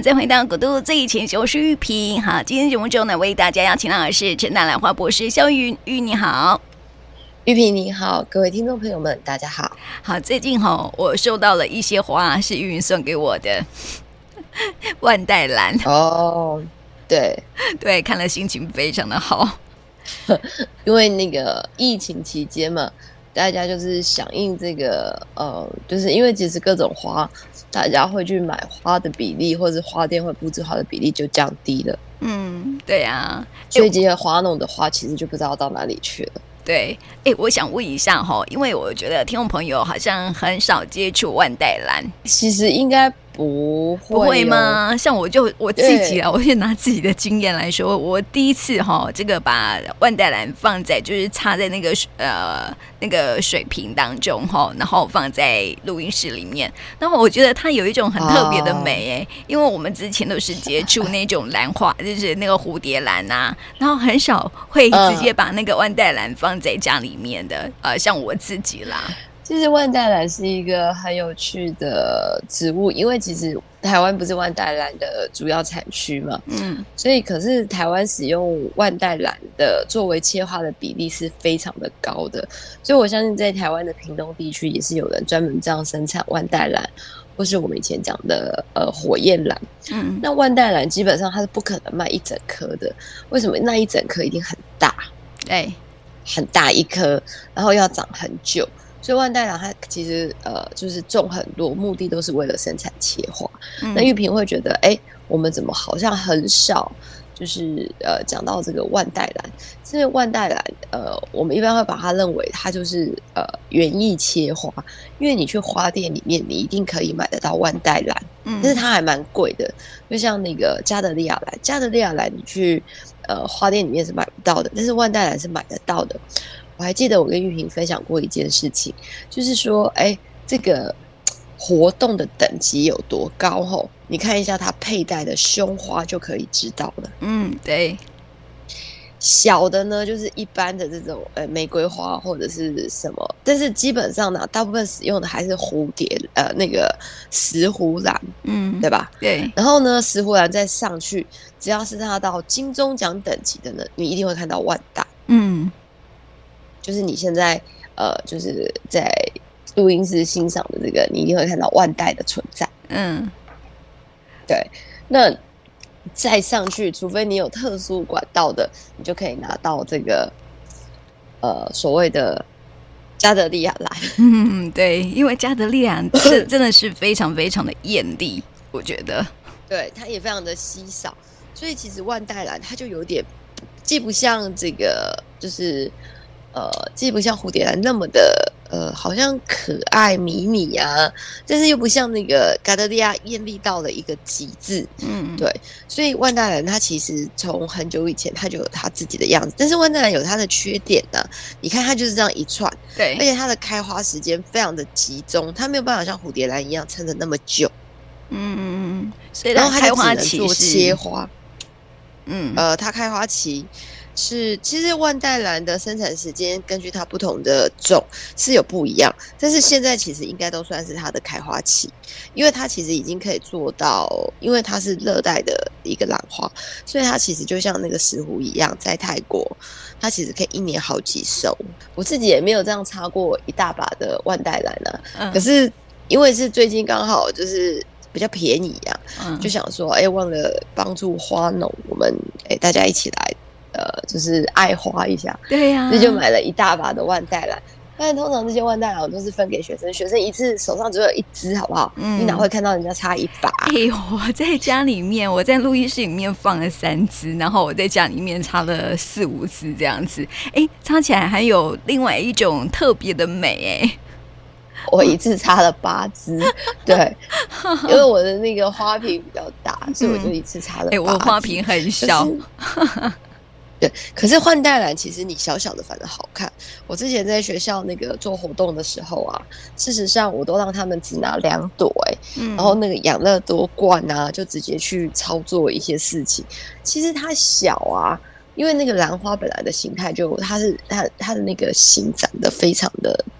好，再回到古都最前线，我是玉萍。好，今天节目中呢，为大家邀请到的是陈大兰花博士肖云玉，你好，玉萍你好，各位听众朋友们，大家好。好，最近哈、哦，我收到了一些花，是玉云送给我的 万代兰。哦，对 对，看了心情非常的好，因为那个疫情期间嘛。大家就是响应这个，呃，就是因为其实各种花，大家会去买花的比例，或者花店会布置花的比例就降低了。嗯，对啊，所以这些花弄的花其实就不知道到哪里去了。对，哎，我想问一下哈，因为我觉得听众朋友好像很少接触万代兰，其实应该。不会，不会吗？像我就我自己啊，我就拿自己的经验来说，我第一次哈，这个把万代兰放在就是插在那个呃那个水瓶当中哈，然后放在录音室里面，然后我觉得它有一种很特别的美哎，因为我们之前都是接触那种兰花，就是那个蝴蝶兰呐，然后很少会直接把那个万代兰放在家里面的，呃，像我自己啦。其实万代兰是一个很有趣的植物，因为其实台湾不是万代兰的主要产区嘛，嗯，所以可是台湾使用万代兰的作为切花的比例是非常的高的，所以我相信在台湾的屏东地区也是有人专门这样生产万代兰，或是我们以前讲的呃火焰兰，嗯，那万代兰基本上它是不可能卖一整颗的，为什么？那一整颗一定很大，对，很大一颗，然后要长很久。所以万代兰它其实呃就是种很多，目的都是为了生产切花。嗯、那玉萍会觉得，哎、欸，我们怎么好像很少就是呃讲到这个万代兰？因为万代兰呃，我们一般会把它认为它就是呃园艺切花，因为你去花店里面，你一定可以买得到万代兰，嗯，但是它还蛮贵的。就像那个加德利亚兰，加德利亚兰你去呃花店里面是买不到的，但是万代兰是买得到的。我还记得我跟玉萍分享过一件事情，就是说，哎，这个活动的等级有多高？吼，你看一下它佩戴的胸花就可以知道了。嗯，对。小的呢，就是一般的这种呃玫瑰花或者是什么，但是基本上呢，大部分使用的还是蝴蝶呃那个石斛兰，嗯，对吧？对。然后呢，石斛兰再上去，只要是它到金钟奖等级的呢，你一定会看到万代。嗯。就是你现在，呃，就是在录音室欣赏的这个，你一定会看到万代的存在。嗯，对。那再上去，除非你有特殊管道的，你就可以拿到这个，呃，所谓的加德利亚蓝。嗯，对，因为加德利亚是真的是非常非常的艳丽，我觉得。对，它也非常的稀少，所以其实万代蓝它就有点，既不像这个，就是。呃，既不像蝴蝶兰那么的呃，好像可爱迷你啊，但是又不像那个嘎德利亚艳丽到了一个极致。嗯，对，所以万代兰它其实从很久以前它就有它自己的样子，但是万代兰有它的缺点呢、啊。你看它就是这样一串，对，而且它的开花时间非常的集中，它没有办法像蝴蝶兰一样撑的那么久。嗯嗯嗯，所以然后它开花期做切花。嗯，呃，它开花期。是，其实万代兰的生产时间根据它不同的种是有不一样，但是现在其实应该都算是它的开花期，因为它其实已经可以做到，因为它是热带的一个兰花，所以它其实就像那个石斛一样，在泰国它其实可以一年好几收。我自己也没有这样插过一大把的万代兰啊，嗯、可是因为是最近刚好就是比较便宜呀、啊，嗯、就想说，哎，忘了帮助花农，我们哎大家一起来。呃，就是爱花一下，对呀、啊，那就买了一大把的万代兰。但通常这些万代兰我都是分给学生，学生一次手上只有一支，好不好？嗯，你哪会看到人家插一把？哎呦，我在家里面，我在录音室里面放了三支，然后我在家里面插了四五支这样子。哎，插起来还有另外一种特别的美哎。我一次插了八支，对，因为我的那个花瓶比较大，所以我就一次插了八支。哎，我花瓶很小。对，可是换代兰其实你小小的反而好看。我之前在学校那个做活动的时候啊，事实上我都让他们只拿两朵，哎，嗯、然后那个养乐多罐啊，就直接去操作一些事情。其实它小啊，因为那个兰花本来的形态就它是它它的那个形长得非常的大，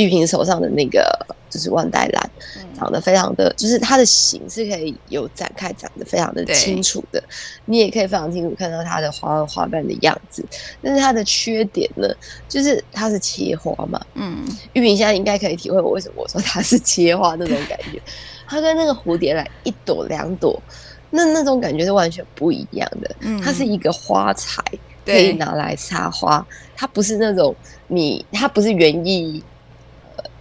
玉萍手上的那个就是万代兰，长得非常的，就是它的形是可以有展开，长得非常的清楚的，你也可以非常清楚看到它的花花瓣的样子。但是它的缺点呢，就是它是切花嘛。嗯，玉萍现在应该可以体会我为什么我说它是切花那种感觉，它跟那个蝴蝶兰一朵两朵，那那种感觉是完全不一样的。嗯，它是一个花材，可以拿来插花，它不是那种你，它不是园艺。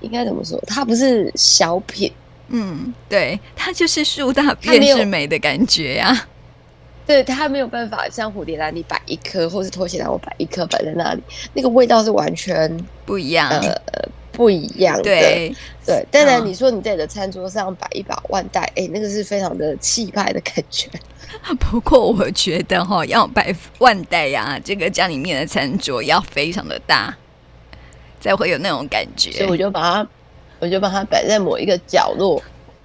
应该怎么说？它不是小品，嗯，对，它就是树大便是美的感觉呀、啊。对，它没有办法像蝴蝶兰，你摆一颗，或是拖鞋兰，我摆一颗摆在那里，那个味道是完全不一样，呃，不一样的。对对，当然你说你在你的餐桌上摆一把万代，哎、欸，那个是非常的气派的感觉。不过我觉得哈，要摆万代呀，这个家里面的餐桌要非常的大。才会有那种感觉，所以我就把它，我就把它摆在某一个角落。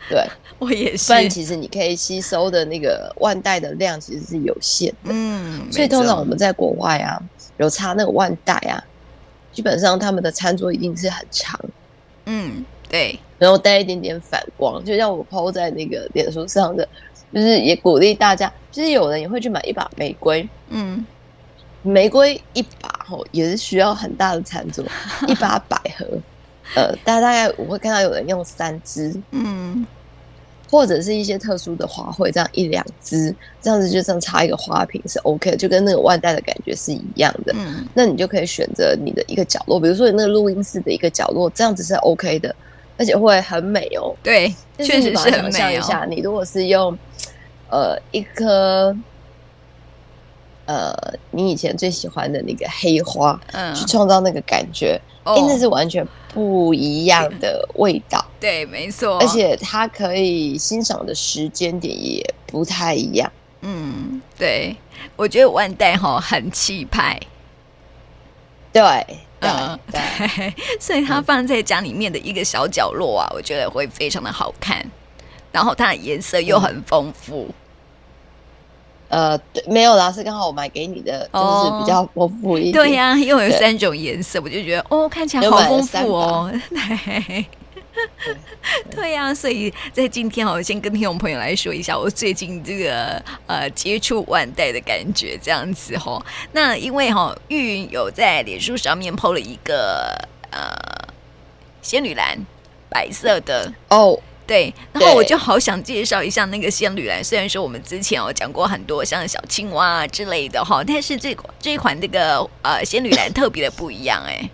对，我也是。不然其实你可以吸收的那个万代的量其实是有限的。嗯，所以通常我们在国外啊，有插那个万代啊，基本上他们的餐桌一定是很长。嗯，对。然后带一点点反光，就像我 po 在那个脸书上的，就是也鼓励大家，就是有人也会去买一把玫瑰。嗯。玫瑰一把吼也是需要很大的餐桌，一把百合，呃，大大概我会看到有人用三支，嗯，或者是一些特殊的花卉，这样一两支，这样子就这样插一个花瓶是 OK 的，就跟那个万代的感觉是一样的。嗯，那你就可以选择你的一个角落，比如说你那个录音室的一个角落，这样子是 OK 的，而且会很美哦。对，确实是很美哦。你如果是用呃一颗。呃，你以前最喜欢的那个黑花，嗯，去创造那个感觉，哦，那是完全不一样的味道。对，没错，而且它可以欣赏的时间点也不太一样。嗯，对，我觉得万代哈很气派。对，对，嗯，对，所以它放在家里面的一个小角落啊，我觉得会非常的好看，然后它的颜色又很丰富。嗯呃，对，没有啦，是刚好我买给你的，就是比较丰富一点。对呀、啊，又有三种颜色，我就觉得哦，看起来好丰富哦。对，对呀、啊，所以在今天我先跟听众朋友来说一下我最近这个呃接触万代的感觉，这样子哈。那因为哈玉云有在脸书上面 PO 了一个呃仙女蓝，白色的哦。对，然后我就好想介绍一下那个仙女兰。虽然说我们之前有讲过很多像小青蛙之类的哈，但是这这一款这个呃仙女兰特别的不一样哎。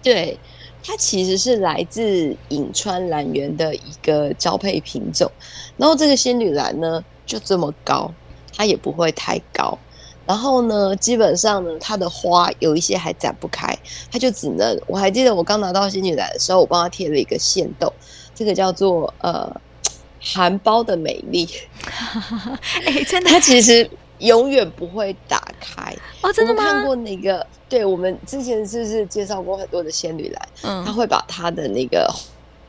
对，它其实是来自颍川兰园的一个交配品种。然后这个仙女兰呢就这么高，它也不会太高。然后呢，基本上呢，它的花有一些还展不开，它就只能。我还记得我刚拿到仙女兰的时候，我帮它贴了一个线豆。这个叫做呃含苞的美丽，哎，真的，它其实永远不会打开哦，真的吗？我看过那个，对，我们之前是不是介绍过很多的仙女兰？嗯，它会把它的那个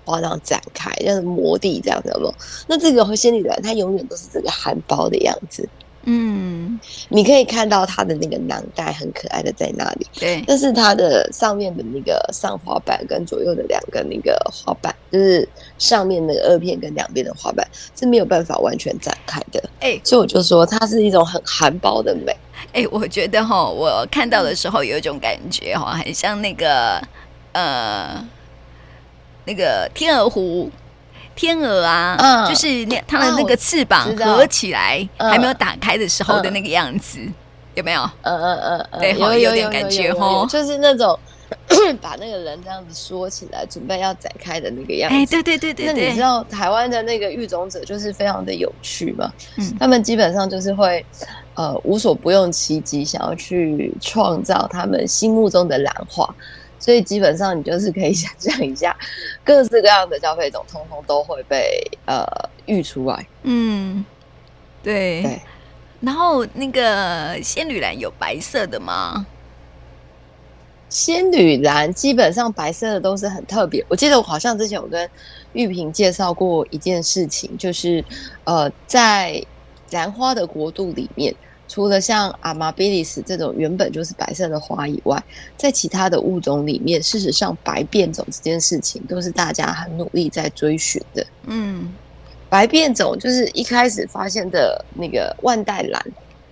花这样展开，像是摩地这样的不？那这个仙女兰它永远都是这个含苞的样子。嗯，你可以看到它的那个囊袋很可爱的在那里，对。但是它的上面的那个上滑板跟左右的两个那个滑板，就是上面那个二片跟两边的滑板是没有办法完全展开的。哎、欸，所以我就说它是一种很含苞的美。哎、欸，我觉得哈，我看到的时候有一种感觉哈，很像那个呃那个天鹅湖。天鹅啊，嗯、就是那它的那个翅膀合起来还没有打开的时候的那个样子，嗯、有没有？嗯嗯嗯，嗯对，有有，有点感觉哦，就是那种 把那个人这样子缩起来，准备要展开的那个样子。哎，对对对对，那你知道台湾的那个育种者就是非常的有趣嘛？嗯，他们基本上就是会呃无所不用其极，想要去创造他们心目中的兰花。所以基本上你就是可以想象一下，各式各样的消费种，通通都会被呃育出来。嗯，对。对。然后那个仙女兰有白色的吗？仙女兰基本上白色的都是很特别。我记得我好像之前有跟玉萍介绍过一件事情，就是呃在兰花的国度里面，除了像阿玛比利斯这种原本就是白色的花以外，在其他的物种里面，事实上白变种这件事情都是大家很努力在追寻的。嗯，白变种就是一开始发现的那个万代兰，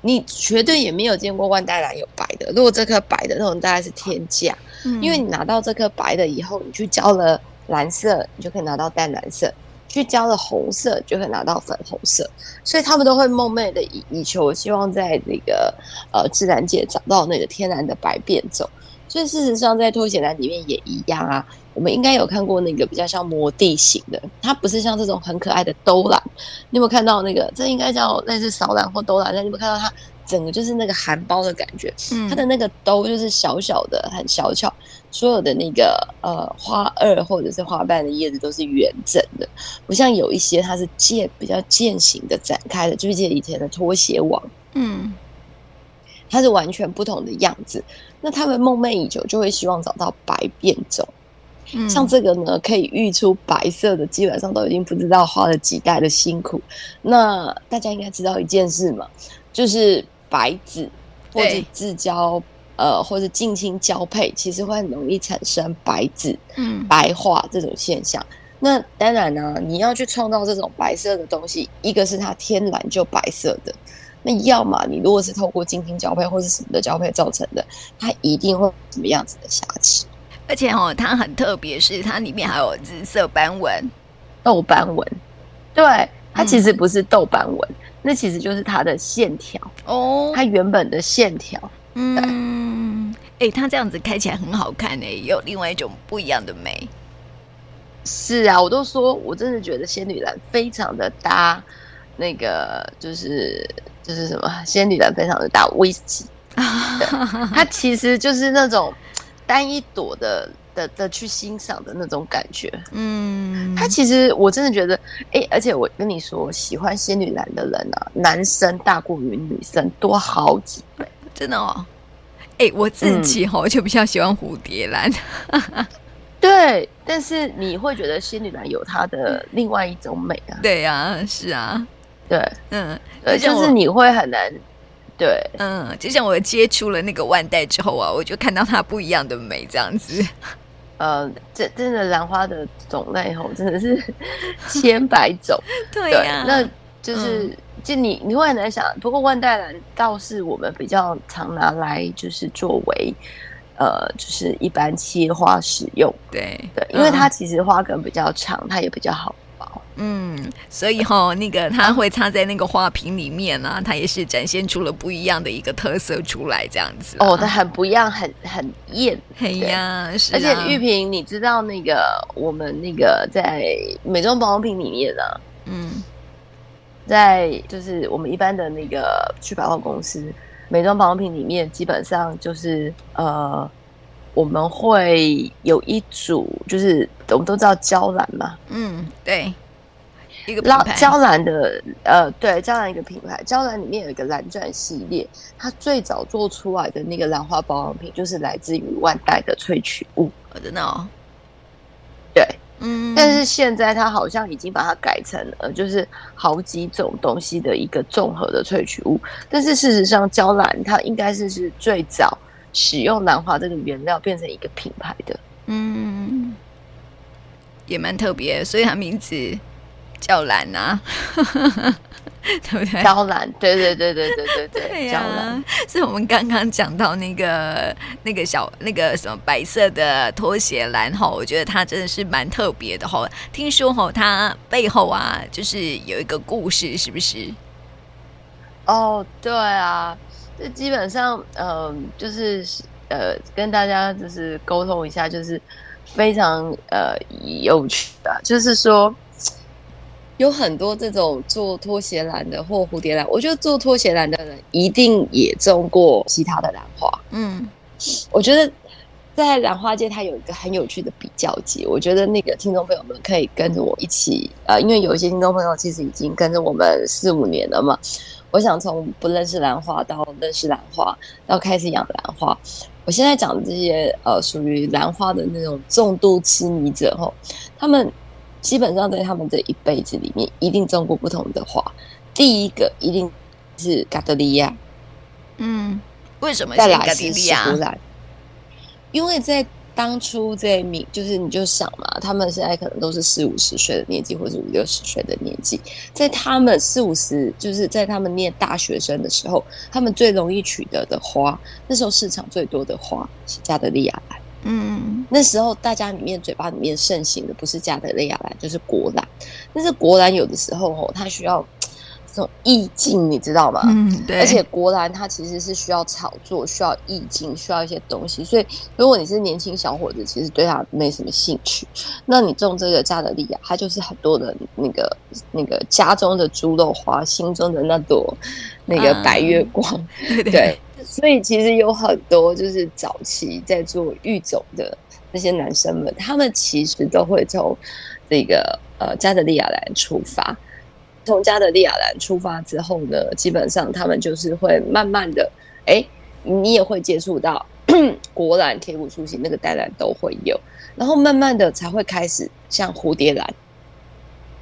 你绝对也没有见过万代兰有白的。如果这颗白的那种大概是天价，嗯，因为你拿到这颗白的以后，你去浇了蓝色，你就可以拿到淡蓝色。去浇了红色，就会拿到粉红色，所以他们都会梦寐的以以求，希望在那个呃自然界找到那个天然的白变种。所以事实上，在拖鞋兰里面也一样啊。我们应该有看过那个比较像摩地型的，它不是像这种很可爱的兜兰。你有没有看到那个？这应该叫类似扫兰或兜兰。那你有没有看到它整个就是那个含苞的感觉？嗯，它的那个兜就是小小的，很小巧。所有的那个呃花萼或者是花瓣的叶子都是圆整的，不像有一些它是渐比较渐形的展开的，就是以前的拖鞋网，嗯，它是完全不同的样子。那他们梦寐以求，就会希望找到白变种。嗯，像这个呢，可以育出白色的，基本上都已经不知道花了几代的辛苦。那大家应该知道一件事嘛，就是白子或者自交。呃，或者近亲交配，其实会很容易产生白子、嗯，白化这种现象。那当然呢、啊，你要去创造这种白色的东西，一个是它天然就白色的，那要么你如果是透过近亲交配或是什么的交配造成的，它一定会什么样子的瑕疵。而且哦，它很特别，是它里面还有紫色斑纹、豆斑纹。对，它其实不是豆斑纹、嗯，那其实就是它的线条哦，它原本的线条。嗯，哎、欸，它这样子开起来很好看哎，有另外一种不一样的美。是啊，我都说，我真的觉得仙女兰非常的搭，那个就是就是什么仙女兰非常的搭威士忌，它其实就是那种单一朵的的的去欣赏的那种感觉。嗯，他其实我真的觉得，哎、欸，而且我跟你说，喜欢仙女兰的人啊，男生大过于女生多好几倍。真的哦，哎、欸，我自己吼就比较喜欢蝴蝶兰，嗯、对，但是你会觉得仙女兰有它的另外一种美啊？对呀、啊，是啊，对，嗯，对，就是你会很难，对，嗯，就像我接触了那个万代之后啊，我就看到它不一样的美，这样子，呃，这真的兰花的种类吼真的是 千百种，对呀、啊，那就是。嗯就你，你会很难想。不过万代兰倒是我们比较常拿来，就是作为，呃，就是一般切花使用。对对，因为它其实花梗比较长，它也比较好包。嗯，所以哈，那个它会插在那个花瓶里面啊，它也是展现出了不一样的一个特色出来，这样子。哦，它很不一样，很很艳。哎呀，是。而且玉萍，你知道那个我们那个在美妆保养品里面啊，嗯。在就是我们一般的那个去百货公司，美妆保养品里面，基本上就是呃，我们会有一组，就是我们都知道娇兰嘛，嗯，对，一个品牌，娇兰的呃，对，娇兰一个品牌，娇兰里面有一个蓝钻系列，它最早做出来的那个兰花保养品，就是来自于万代的萃取物，真的哦，对。嗯，但是现在它好像已经把它改成了，就是好几种东西的一个综合的萃取物。但是事实上，娇兰它应该是是最早使用兰花这个原料变成一个品牌的。嗯，也蛮特别，所以它名字叫兰啊。对不对？娇兰，对对对对对对对，对呀、啊。所以我们刚刚讲到那个那个小那个什么白色的拖鞋兰哈，我觉得它真的是蛮特别的哈。听说哈，它背后啊，就是有一个故事，是不是？哦，对啊，这基本上，嗯、呃，就是呃，跟大家就是沟通一下，就是非常呃有趣的，就是说。有很多这种做拖鞋兰的或蝴蝶兰，我觉得做拖鞋兰的人一定也种过其他的兰花。嗯，我觉得在兰花界，它有一个很有趣的比较级。我觉得那个听众朋友们可以跟着我一起，呃，因为有一些听众朋友其实已经跟着我们四五年了嘛。我想从不认识兰花到认识兰花，到开始养兰花。我现在讲的这些呃，属于兰花的那种重度痴迷者吼，他们。基本上在他们这一辈子里面，一定种过不同的花。第一个一定是嘎德利亚，嗯，为什么？再来是石斛兰，因为在。当初在你就是你就想嘛，他们现在可能都是四五十岁的年纪，或者五六十岁的年纪，在他们四五十，就是在他们念大学生的时候，他们最容易取得的花，那时候市场最多的花是加德利亚兰。嗯，那时候大家里面嘴巴里面盛行的不是加德利亚兰，就是国兰。但是国兰有的时候哦，它需要。这种意境你知道吗？嗯，对。而且国兰它其实是需要炒作，需要意境，需要一些东西。所以如果你是年轻小伙子，其实对它没什么兴趣。那你种这个加德利亚，它就是很多的那个那个家中的猪肉花，心中的那朵那个白月光。嗯、对，对。所以其实有很多就是早期在做育种的那些男生们，他们其实都会从这个呃加德利亚兰出发。从加德利亚兰出发之后呢，基本上他们就是会慢慢的，哎、你也会接触到国兰、铁骨酥形那个带兰都会有，然后慢慢的才会开始像蝴蝶兰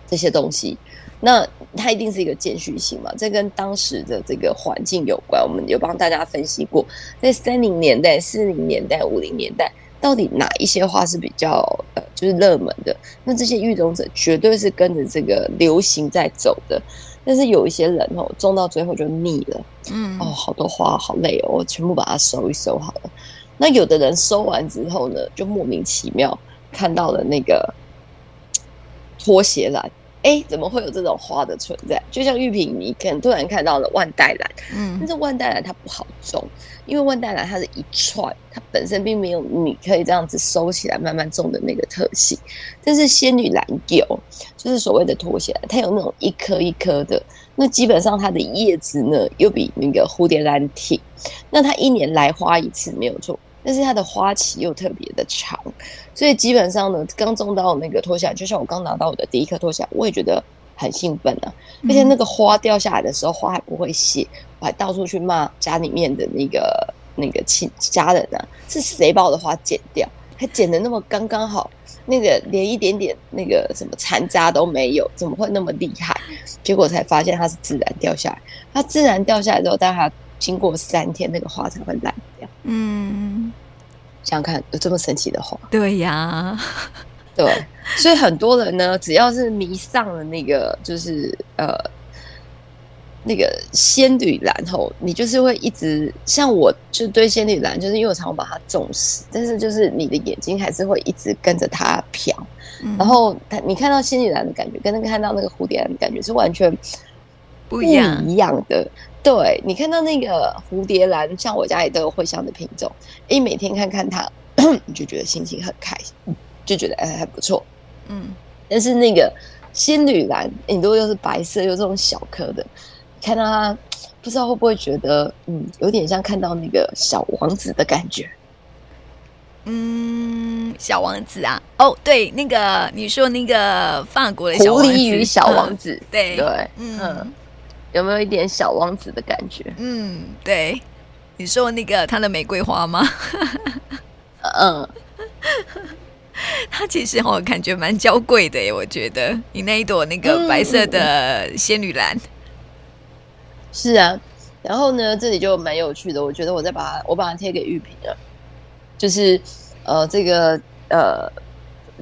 这些东西。那它一定是一个间续性嘛？这跟当时的这个环境有关。我们有帮大家分析过，在三零年代、四零年代、五零年代。到底哪一些花是比较呃，就是热门的？那这些育种者绝对是跟着这个流行在走的。但是有一些人哦，种到最后就腻了，嗯，哦，好多花好累哦，我全部把它收一收好了。那有的人收完之后呢，就莫名其妙看到了那个拖鞋兰。哎，怎么会有这种花的存在？就像玉萍，你可能突然看到了万代兰，嗯，但是万代兰它不好种，因为万代兰它是一串，它本身并没有你可以这样子收起来慢慢种的那个特性。但是仙女兰有，就是所谓的拖鞋兰，它有那种一颗一颗的，那基本上它的叶子呢又比那个蝴蝶兰挺，那它一年来花一次没有错。但是它的花期又特别的长，所以基本上呢，刚种到那个脱下来，就像我刚拿到我的第一颗脱下来，我也觉得很兴奋啊。而且那个花掉下来的时候，花还不会谢，我还到处去骂家里面的那个那个亲家人呢、啊，是谁把我的花剪掉？还剪的那么刚刚好，那个连一点点那个什么残渣都没有，怎么会那么厉害？结果才发现它是自然掉下来，它自然掉下来之后，但它经过三天，那个花才会烂掉。嗯，想想看，有这么神奇的花？对呀，对，所以很多人呢，只要是迷上了那个，就是呃，那个仙女兰后，你就是会一直像我，就对仙女兰，就是因为我常常把它种死，但是就是你的眼睛还是会一直跟着它飘，嗯、然后它你看到仙女兰的感觉，跟那个看到那个蝴蝶兰的感觉是完全不一样一样的。对，你看到那个蝴蝶兰，像我家里都有茴香的品种，一，每天看看它，你就觉得心情很开心，就觉得哎还不错，嗯。但是那个仙女兰，你都又是白色又这种小颗的，看到它，不知道会不会觉得，嗯，有点像看到那个小王子的感觉。嗯，小王子啊，哦，对，那个你说那个法国的小狐狸与小王子，嗯、对对，嗯。嗯有没有一点小王子的感觉？嗯，对，你说那个他的玫瑰花吗？嗯，他其实我感觉蛮娇贵的耶，我觉得你那一朵那个白色的仙女兰，是啊。然后呢，这里就蛮有趣的，我觉得我再把它，我把它贴给玉萍了，就是呃，这个呃，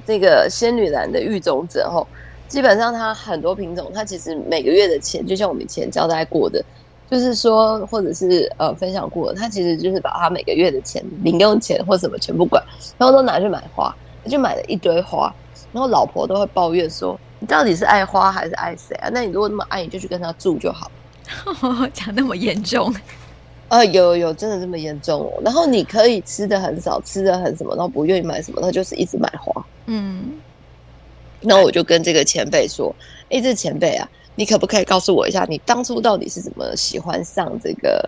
这个仙女兰的育种者后。基本上，它很多品种，它其实每个月的钱，就像我们以前交代过的，就是说，或者是呃分享过的，它其实就是把它每个月的钱、零用钱或什么全部管，然后都拿去买花，他就买了一堆花，然后老婆都会抱怨说：“你到底是爱花还是爱谁啊？那你如果那么爱，你就去跟他住就好。”讲那么严重？啊，有有真的这么严重哦？然后你可以吃的很少，吃的很什么，然后不愿意买什么，他就是一直买花。嗯。那我就跟这个前辈说：“哎、这前辈啊，你可不可以告诉我一下，你当初到底是怎么喜欢上这个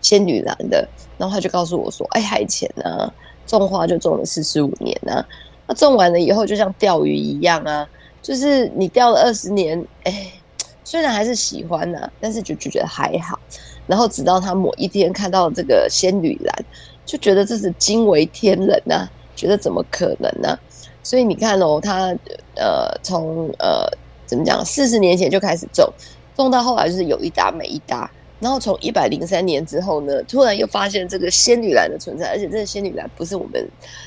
仙女兰的？”然后他就告诉我说：“哎、海前呢，种花就种了四十五年啊，那种完了以后就像钓鱼一样啊，就是你钓了二十年，哎、虽然还是喜欢呐、啊，但是就就觉得还好。然后直到他某一天看到这个仙女兰，就觉得这是惊为天人啊，觉得怎么可能呢、啊？”所以你看哦，他呃从呃怎么讲，四十年前就开始种，种到后来就是有一搭没一搭。然后从一百零三年之后呢，突然又发现这个仙女兰的存在，而且这个仙女兰不是我们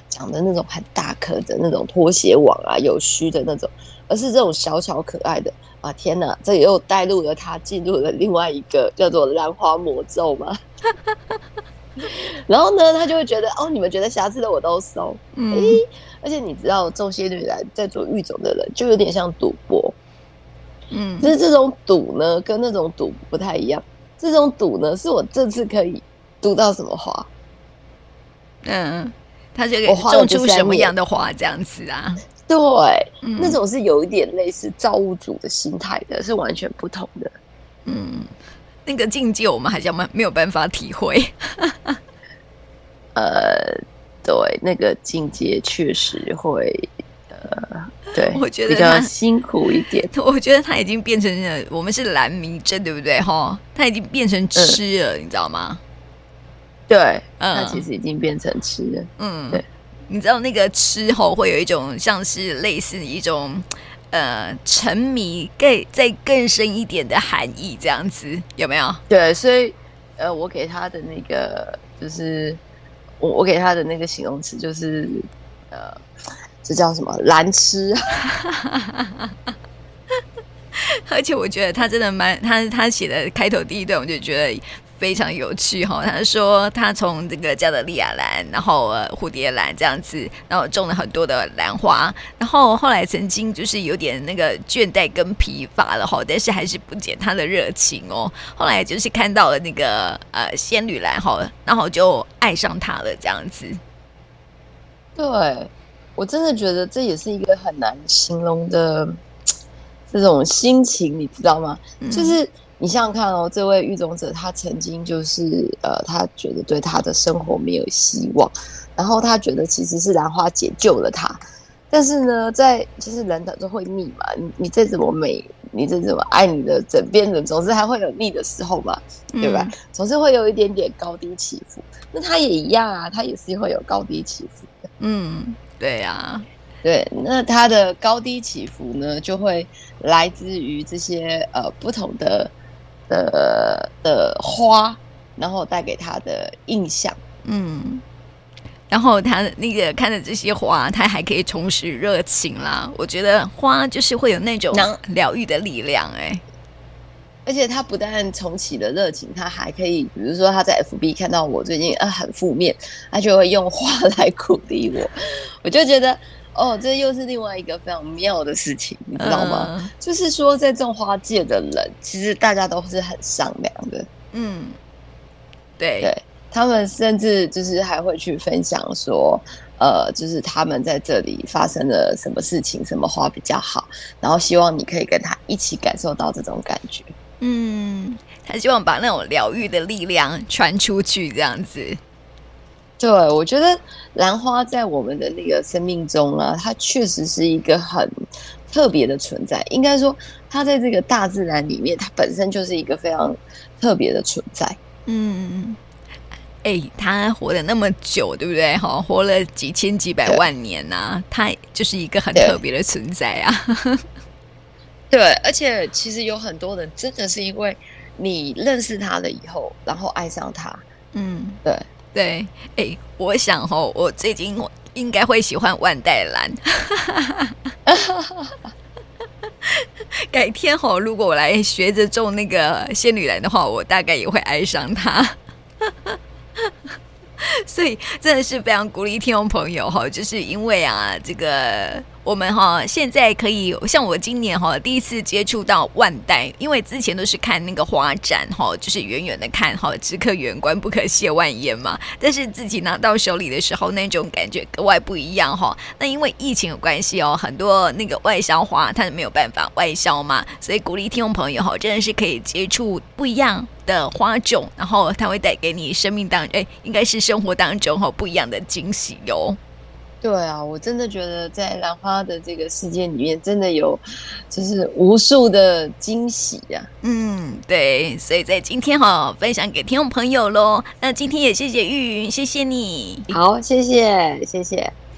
讲的那种很大颗的那种拖鞋网啊，有须的那种，而是这种小巧可爱的啊！天哪，这又带入了他进入了另外一个叫做兰花魔咒嘛。然后呢，他就会觉得哦，你们觉得瑕疵的我都收，嗯，而且你知道种些女人在做育种的人就有点像赌博，嗯，就是这种赌呢跟那种赌不太一样，这种赌呢是我这次可以赌到什么花，嗯，他就给种出什么样的花这样子啊？对，嗯，那种是有一点类似造物主的心态的，是完全不同的，嗯。那个境界，我们好像没没有办法体会。呃，对，那个境界确实会，呃，对，我觉得比较辛苦一点。我觉得他已经变成了，我们是蓝迷症，对不对？哈，他已经变成吃了，嗯、你知道吗？对，嗯，他其实已经变成吃了。嗯，对，你知道那个吃后会有一种像是类似一种。呃，沉迷更再更深一点的含义，这样子有没有？对，所以呃，我给他的那个就是我我给他的那个形容词就是呃，这叫什么？蓝痴。而且我觉得他真的蛮他他写的开头第一段，我就觉得。非常有趣哈，他说他从这个加德利亚兰，然后呃蝴蝶兰这样子，然后种了很多的兰花，然后后来曾经就是有点那个倦怠跟疲乏了哈，但是还是不减他的热情哦。后来就是看到了那个呃仙女兰哈，然后就爱上它了这样子。对，我真的觉得这也是一个很难形容的这种心情，你知道吗？嗯、就是。你想想看哦，这位育种者他曾经就是呃，他觉得对他的生活没有希望，然后他觉得其实是兰花解救了他。但是呢，在就是人的都会腻嘛，你你再怎么美，你再怎么爱你的枕边人，总是还会有腻的时候嘛，对吧？嗯、总是会有一点点高低起伏。那他也一样啊，他也是会有高低起伏的。嗯，对呀、啊。对，那他的高低起伏呢，就会来自于这些呃不同的。的的花，然后带给他的印象，嗯，然后他那个看着这些花，他还可以重拾热情啦。我觉得花就是会有那种疗愈的力量，哎，而且他不但重启了热情，他还可以，比如说他在 FB 看到我最近啊很负面，他就会用花来鼓励我，我就觉得。哦，这又是另外一个非常妙的事情，你知道吗？嗯、就是说，在种花界的人，其实大家都是很善良的。嗯，对，对，他们甚至就是还会去分享说，呃，就是他们在这里发生了什么事情，什么花比较好，然后希望你可以跟他一起感受到这种感觉。嗯，他希望把那种疗愈的力量传出去，这样子。对，我觉得兰花在我们的那个生命中啊，它确实是一个很特别的存在。应该说，它在这个大自然里面，它本身就是一个非常特别的存在。嗯，哎，它活了那么久，对不对？哈，活了几千几百万年呐、啊，它就是一个很特别的存在啊。对，而且其实有很多人真的是因为你认识它了以后，然后爱上它。嗯，对。对，哎，我想哦，我最近应该会喜欢万代兰。改天哦，如果我来学着种那个仙女兰的话，我大概也会爱上它。所以真的是非常鼓励听众朋友哈，就是因为啊，这个。我们哈现在可以像我今年哈第一次接触到万代，因为之前都是看那个花展哈，就是远远的看哈，只可远观不可亵玩焉嘛。但是自己拿到手里的时候，那种感觉格外不一样哈。那因为疫情有关系哦，很多那个外销花它没有办法外销嘛，所以鼓励听众朋友哈，真的是可以接触不一样的花种，然后它会带给你生命当哎，应该是生活当中哈不一样的惊喜哟。对啊，我真的觉得在兰花的这个世界里面，真的有就是无数的惊喜呀、啊。嗯，对，所以在今天哈分享给听众朋友喽。那今天也谢谢玉云，谢谢你。好，谢谢，谢谢。